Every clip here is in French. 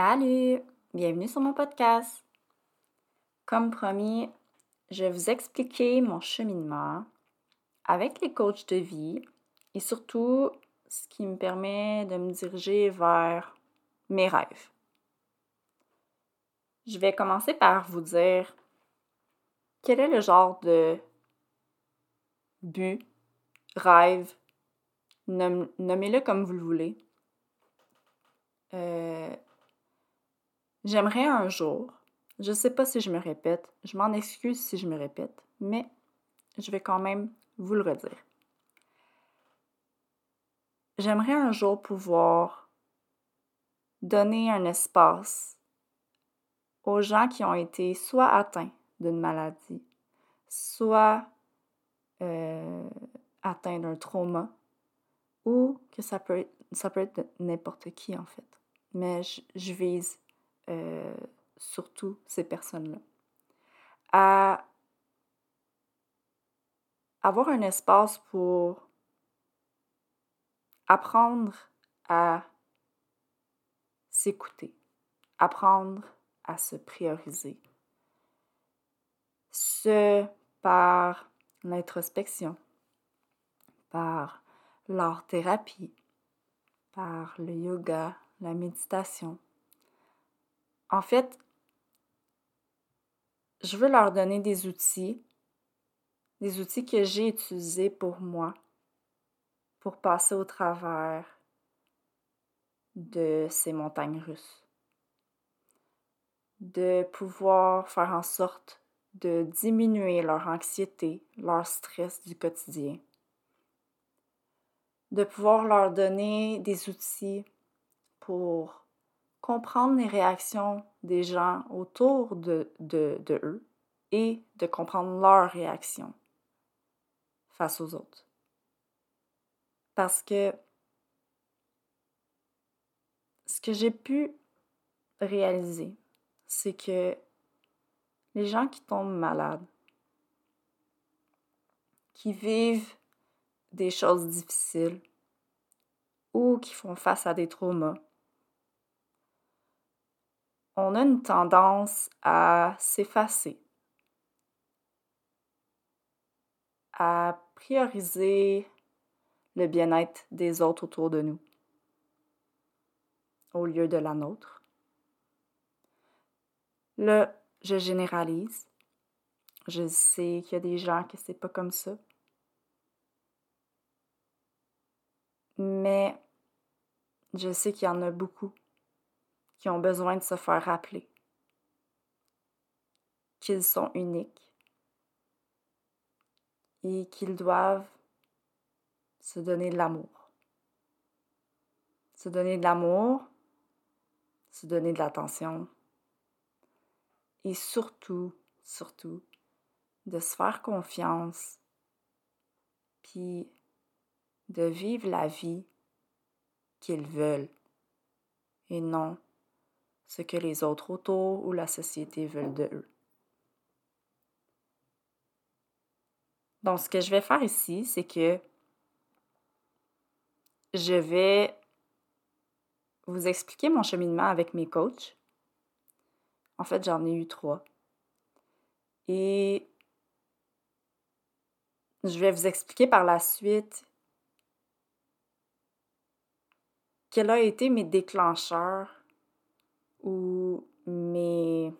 Salut! Bienvenue sur mon podcast. Comme promis, je vais vous expliquer mon cheminement avec les coachs de vie et surtout ce qui me permet de me diriger vers mes rêves. Je vais commencer par vous dire quel est le genre de but, rêve, nommez-le comme vous le voulez. Euh, J'aimerais un jour, je ne sais pas si je me répète, je m'en excuse si je me répète, mais je vais quand même vous le redire. J'aimerais un jour pouvoir donner un espace aux gens qui ont été soit atteints d'une maladie, soit euh, atteints d'un trauma, ou que ça peut être, ça peut être n'importe qui en fait. Mais je vise euh, surtout ces personnes-là. À avoir un espace pour apprendre à s'écouter, apprendre à se prioriser. Ce par l'introspection, par l'art-thérapie, par le yoga, la méditation, en fait, je veux leur donner des outils, des outils que j'ai utilisés pour moi, pour passer au travers de ces montagnes russes. De pouvoir faire en sorte de diminuer leur anxiété, leur stress du quotidien. De pouvoir leur donner des outils pour comprendre les réactions des gens autour de, de, eux et de comprendre leurs réactions face aux autres. Parce que ce que j'ai pu réaliser, c'est que les gens qui tombent malades, qui vivent des choses difficiles ou qui font face à des traumas, on a une tendance à s'effacer, à prioriser le bien-être des autres autour de nous au lieu de la nôtre. Là, je généralise. Je sais qu'il y a des gens qui c'est pas comme ça. Mais je sais qu'il y en a beaucoup qui ont besoin de se faire rappeler qu'ils sont uniques et qu'ils doivent se donner de l'amour. Se donner de l'amour, se donner de l'attention et surtout, surtout, de se faire confiance puis de vivre la vie qu'ils veulent et non ce que les autres autour ou la société veulent de eux. Donc, ce que je vais faire ici, c'est que je vais vous expliquer mon cheminement avec mes coachs. En fait, j'en ai eu trois. Et je vais vous expliquer par la suite quels ont été mes déclencheurs ou mes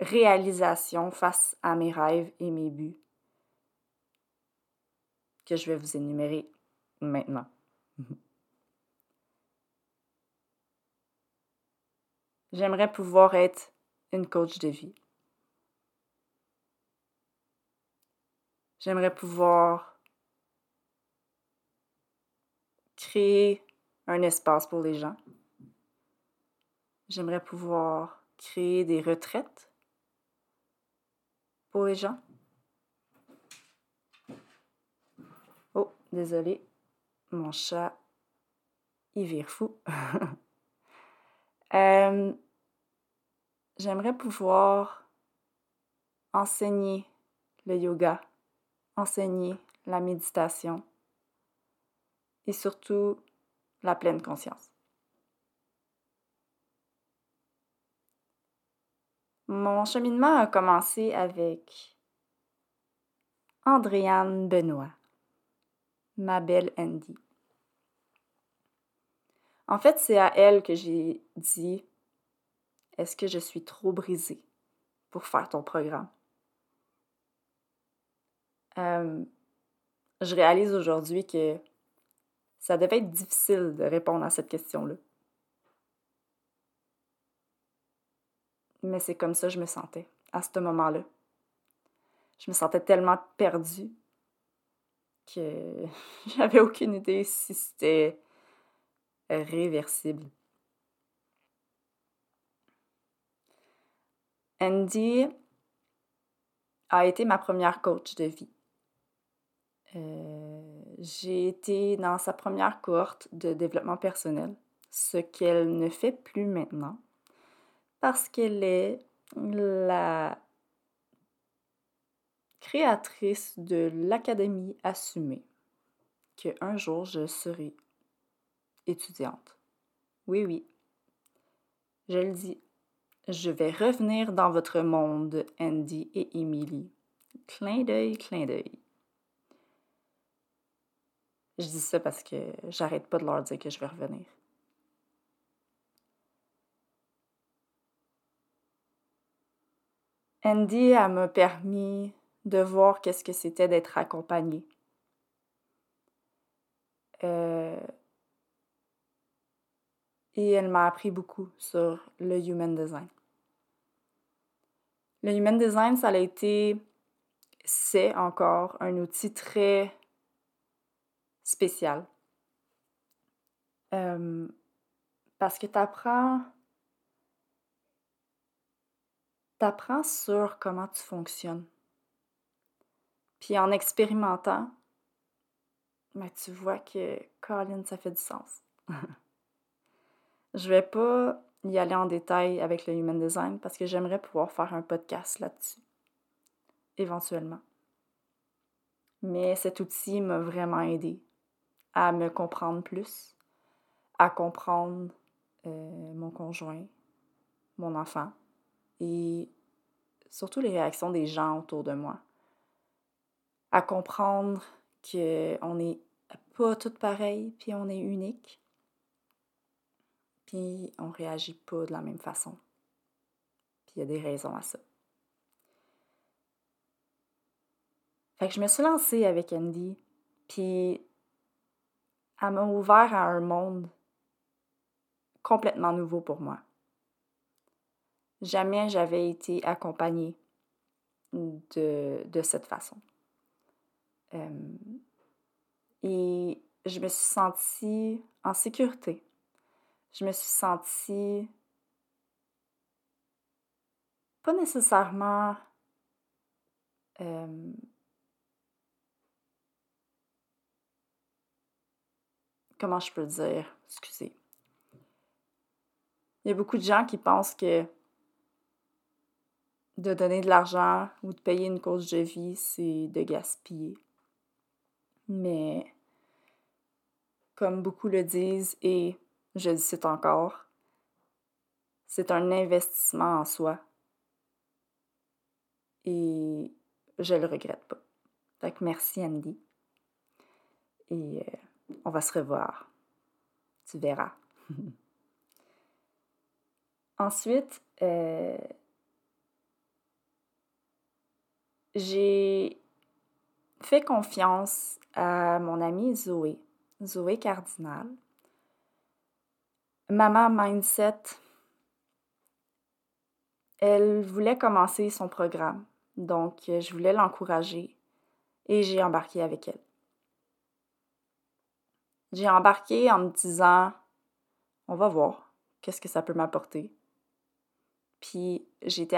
réalisations face à mes rêves et mes buts que je vais vous énumérer maintenant. J'aimerais pouvoir être une coach de vie. J'aimerais pouvoir créer un espace pour les gens. J'aimerais pouvoir créer des retraites pour les gens. Oh, désolé, mon chat, il vire fou. Euh, j'aimerais pouvoir enseigner le yoga, enseigner la méditation et surtout la pleine conscience. Mon cheminement a commencé avec Andréane Benoît, ma belle Andy. En fait, c'est à elle que j'ai dit Est-ce que je suis trop brisée pour faire ton programme? Euh, Je réalise aujourd'hui que ça devait être difficile de répondre à cette question-là. Mais c'est comme ça que je me sentais à ce moment-là. Je me sentais tellement perdue que j'avais aucune idée si c'était réversible. Andy a été ma première coach de vie. Euh, j'ai été dans sa première cohorte de développement personnel, ce qu'elle ne fait plus maintenant parce qu'elle est la créatrice de l'Académie assumée, que un jour je serai étudiante. Oui, oui, je le dis, je vais revenir dans votre monde, Andy et Emily. Clin d'œil, clin d'œil. Je dis ça parce que j'arrête pas de leur dire que je vais revenir. Andy, m'a permis de voir qu'est-ce que c'était d'être accompagnée. Euh, et elle m'a appris beaucoup sur le human design. Le human design, ça a été, c'est encore un outil très spécial. Euh, parce que tu apprends t'apprends sur comment tu fonctionnes. Puis en expérimentant, ben, tu vois que, Colin, ça fait du sens. Je vais pas y aller en détail avec le Human Design parce que j'aimerais pouvoir faire un podcast là-dessus, éventuellement. Mais cet outil m'a vraiment aidé à me comprendre plus, à comprendre euh, mon conjoint, mon enfant, et surtout les réactions des gens autour de moi. À comprendre qu'on n'est pas toutes pareilles, puis on est unique, puis on réagit pas de la même façon. Puis il y a des raisons à ça. Fait que je me suis lancée avec Andy, puis elle m'a ouvert à un monde complètement nouveau pour moi. Jamais j'avais été accompagnée de, de cette façon. Euh, et je me suis sentie en sécurité. Je me suis sentie pas nécessairement euh, comment je peux dire, excusez. Il y a beaucoup de gens qui pensent que de donner de l'argent ou de payer une course de vie, c'est de gaspiller. Mais, comme beaucoup le disent, et je le cite encore, c'est un investissement en soi. Et je le regrette pas. Donc, merci Andy. Et euh, on va se revoir. Tu verras. Ensuite, euh, j'ai fait confiance à mon amie Zoé, Zoé Cardinal. Maman Mindset, elle voulait commencer son programme, donc je voulais l'encourager et j'ai embarqué avec elle. J'ai embarqué en me disant, on va voir qu'est-ce que ça peut m'apporter. Puis j'ai été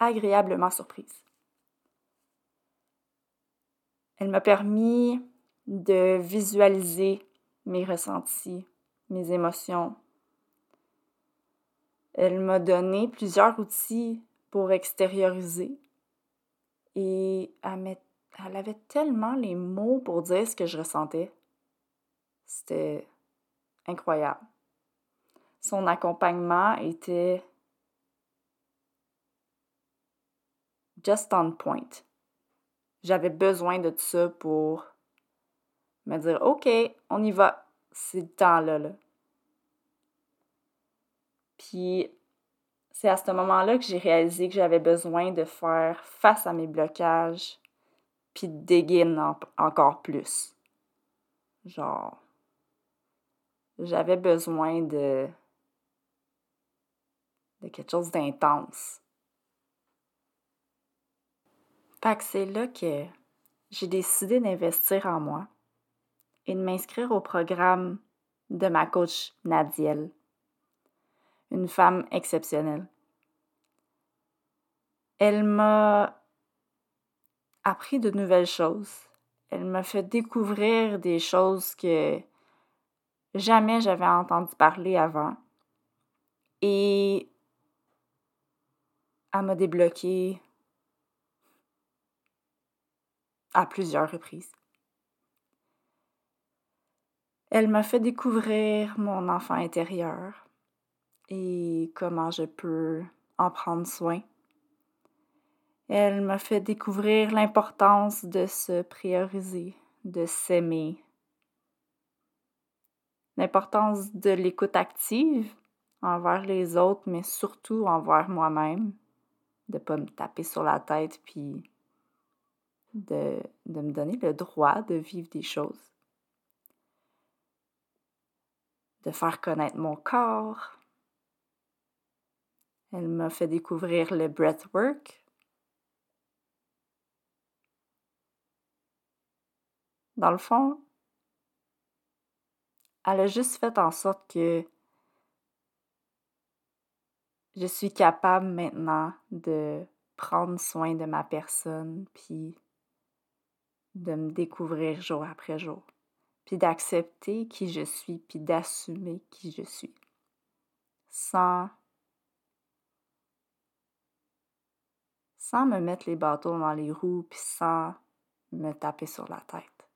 agréablement surprise. Elle m'a permis de visualiser mes ressentis, mes émotions. Elle m'a donné plusieurs outils pour extérioriser et elle, avait tellement les mots pour dire ce que je ressentais. C'était incroyable. Son accompagnement était just on point. J'avais besoin de ça pour me dire OK, on y va. C'est le temps-là. Là. Puis c'est à ce moment-là que j'ai réalisé que j'avais besoin de faire face à mes blocages, puis de dégainer encore plus. Genre, j'avais besoin de, de quelque chose d'intense. C'est là que j'ai décidé d'investir en moi et de m'inscrire au programme de ma coach Nadiel, une femme exceptionnelle. Elle m'a appris de nouvelles choses. Elle m'a fait découvrir des choses que jamais j'avais entendu parler avant. Et elle m'a débloqué à plusieurs reprises. Elle m'a fait découvrir mon enfant intérieur et comment je peux en prendre soin. Elle m'a fait découvrir l'importance de se prioriser, de s'aimer, l'importance de l'écoute active envers les autres, mais surtout envers moi-même, de ne pas me taper sur la tête de, de me donner le droit de vivre des choses, de faire connaître mon corps. Elle m'a fait découvrir le breathwork. Dans le fond, elle a juste fait en sorte que je suis capable maintenant de prendre soin de ma personne, puis de me découvrir jour après jour, puis d'accepter qui je suis, puis d'assumer qui je suis, sans, sans me mettre les bâtons dans les roues, puis sans me taper sur la tête.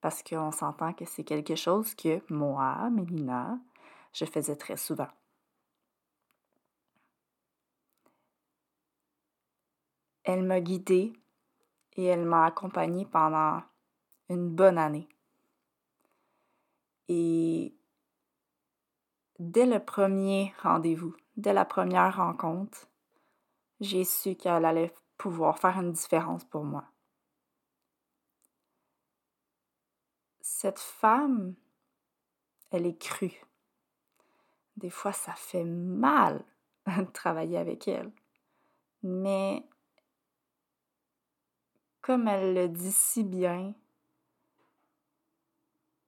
Parce qu'on s'entend que c'est quelque chose que moi, Mélina, je faisais très souvent. Elle m'a guidée et elle m'a accompagnée pendant une bonne année. Et dès le premier rendez-vous, dès la première rencontre, j'ai su qu'elle allait pouvoir faire une différence pour moi. Cette femme, elle est crue. Des fois, ça fait mal de travailler avec elle. Mais comme elle le dit si bien,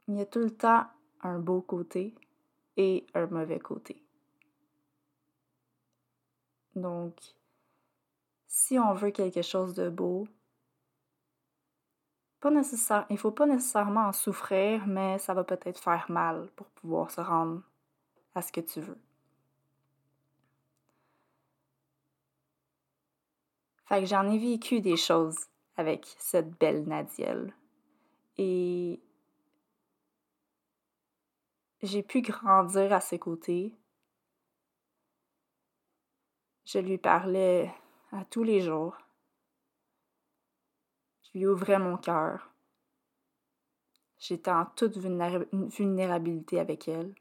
il y a tout le temps un beau côté et un mauvais côté. Donc, si on veut quelque chose de beau, pas nécessaire, il ne faut pas nécessairement en souffrir, mais ça va peut-être faire mal pour pouvoir se rendre à ce que tu veux. Fait que j'en ai vécu des choses avec cette belle Nadiel. Et j'ai pu grandir à ses côtés. Je lui parlais à tous les jours. Je lui ouvrais mon cœur. J'étais en toute vulnérabilité avec elle.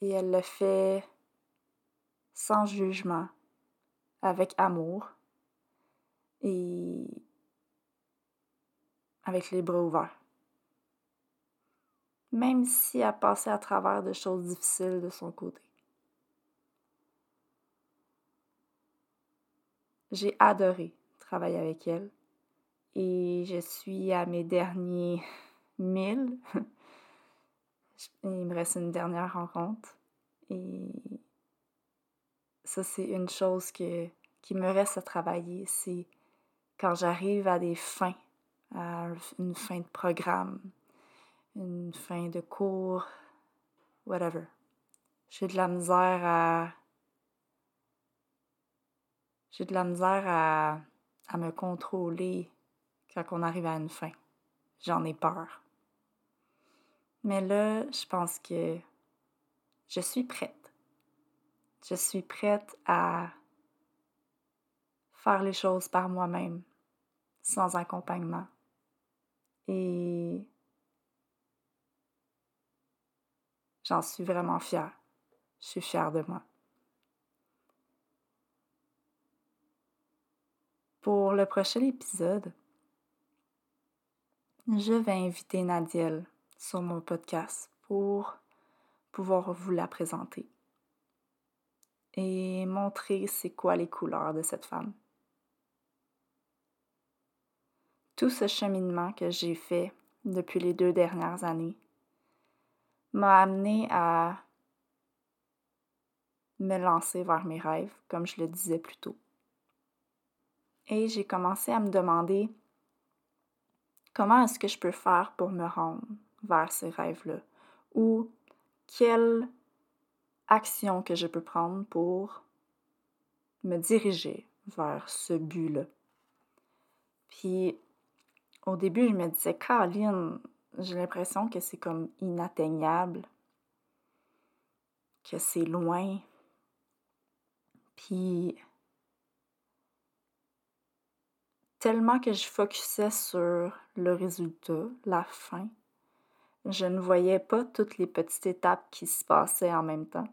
Et elle le fait sans jugement, avec amour et avec les bras ouverts. Même si elle passé à travers de choses difficiles de son côté. J'ai adoré travailler avec elle et je suis à mes derniers mille. Il me reste une dernière rencontre et ça c'est une chose qui me reste à travailler, c'est quand j'arrive à des fins, à une fin de programme, une fin de cours, whatever. J'ai de la misère à j'ai de la misère à, à me contrôler quand on arrive à une fin. J'en ai peur. Mais là, je pense que je suis prête. Je suis prête à faire les choses par moi-même, sans accompagnement. Et j'en suis vraiment fière. Je suis fière de moi. Pour le prochain épisode, je vais inviter Nadiel sur mon podcast pour pouvoir vous la présenter et montrer c'est quoi les couleurs de cette femme. Tout ce cheminement que j'ai fait depuis les deux dernières années m'a amené à me lancer vers mes rêves, comme je le disais plus tôt et j'ai commencé à me demander comment est-ce que je peux faire pour me rendre vers ces rêves-là? Ou quelle action que je peux prendre pour me diriger vers ce but-là. Puis au début, je me disais, Caroline, j'ai l'impression que c'est comme inatteignable, que c'est loin. Puis tellement que je focusais sur le résultat, la fin, je ne voyais pas toutes les petites étapes qui se passaient en même temps,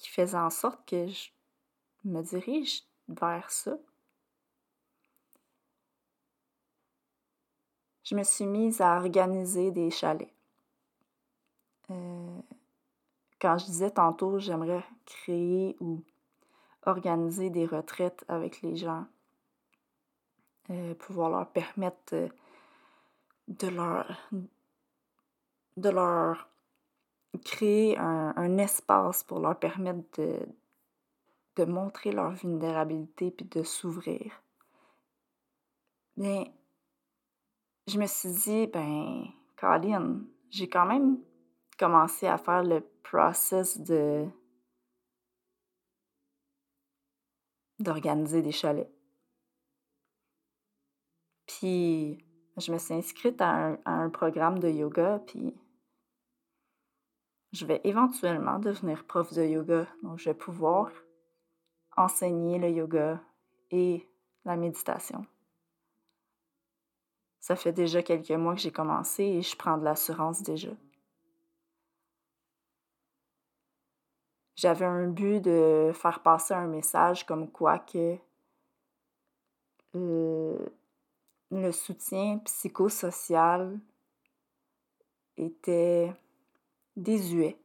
qui faisaient en sorte que je me dirige vers ça. Je me suis mise à organiser des chalets. Euh, quand je disais tantôt, j'aimerais créer ou organiser des retraites avec les gens euh, pouvoir leur permettre euh, de leur créer un, espace pour leur permettre de, de montrer leur vulnérabilité puis de s'ouvrir. Mais je me suis dit, ben, Colin, j'ai quand même commencé à faire le process de d'organiser des chalets. Puis je me suis inscrite à un, programme de yoga, puis je vais éventuellement devenir prof de yoga. Donc, je vais pouvoir enseigner le yoga et la méditation. Ça fait déjà quelques mois que j'ai commencé et je prends de l'assurance déjà. J'avais un but de faire passer un message comme quoi que le soutien psychosocial était désuet,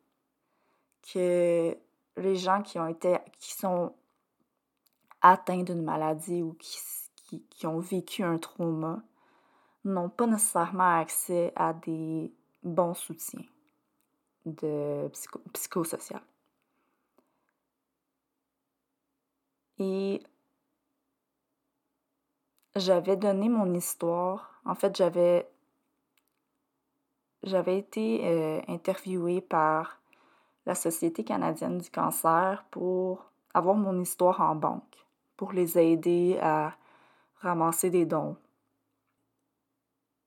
que les gens qui ont été, qui sont atteints d'une maladie ou qui, qui, ont vécu un trauma n'ont pas nécessairement accès à des bons soutiens de psychosocial. Et j'avais donné mon histoire. En fait, j'avais j'avais été euh, interviewée par la Société canadienne du cancer pour avoir mon histoire en banque, pour les aider à ramasser des dons.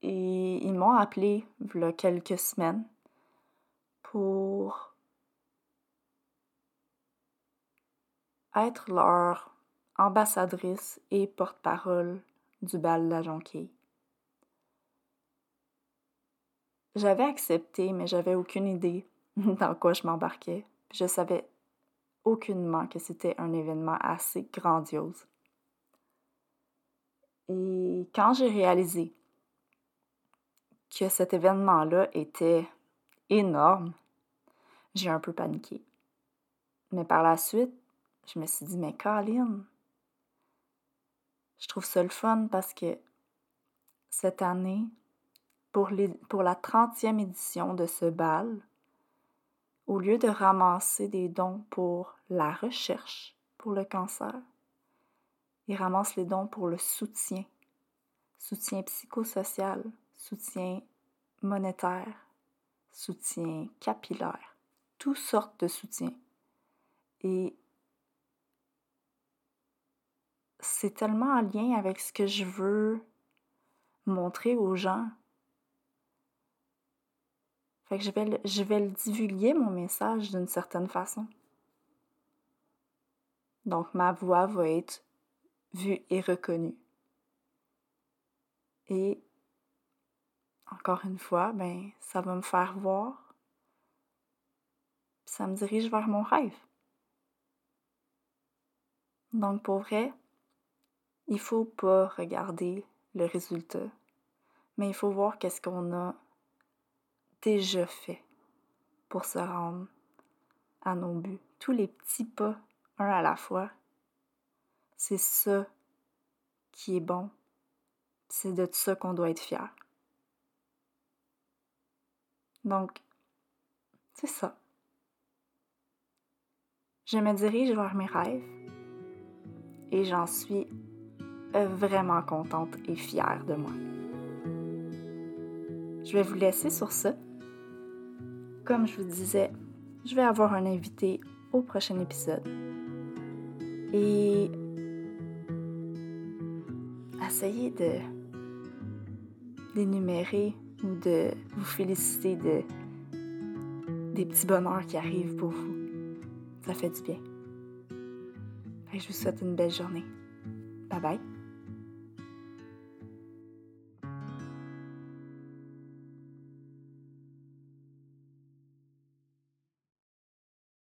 Et ils m'ont appelé il y a quelques semaines pour être leur ambassadrice et porte-parole du bal de la jonquille. J'avais accepté, mais j'avais aucune idée dans quoi je m'embarquais. Je savais aucunement que c'était un événement assez grandiose. Et quand j'ai réalisé que cet événement-là était énorme, j'ai un peu paniqué. Mais par la suite, je me suis dit, mais Colin, je trouve ça le fun parce que cette année, pour, la 30e édition de ce bal, au lieu de ramasser des dons pour la recherche pour le cancer, ils ramassent les dons pour le soutien, soutien psychosocial, soutien monétaire, soutien capillaire, toutes sortes de soutiens. Et c'est tellement en lien avec ce que je veux montrer aux gens. Fait que je vais, je vais le divulguer, mon message, d'une certaine façon. Donc, ma voix va être vue et reconnue. Et, encore une fois, ben, ça va me faire voir. Ça me dirige vers mon rêve. Donc, pour vrai, il faut pas regarder le résultat, mais il faut voir qu'est-ce qu'on a déjà fait pour se rendre à nos buts. Tous les petits pas, un à la fois, c'est ça qui est bon. C'est de ça qu'on doit être fier. Donc, c'est ça. Je me dirige vers mes rêves et j'en suis vraiment contente et fière de moi. Je vais vous laisser sur ça. Comme je vous disais, je vais avoir un invité au prochain épisode. Et essayez de d'énumérer ou de vous féliciter de des petits bonheurs qui arrivent pour vous. Ça fait du bien. je vous souhaite une belle journée. Bye bye.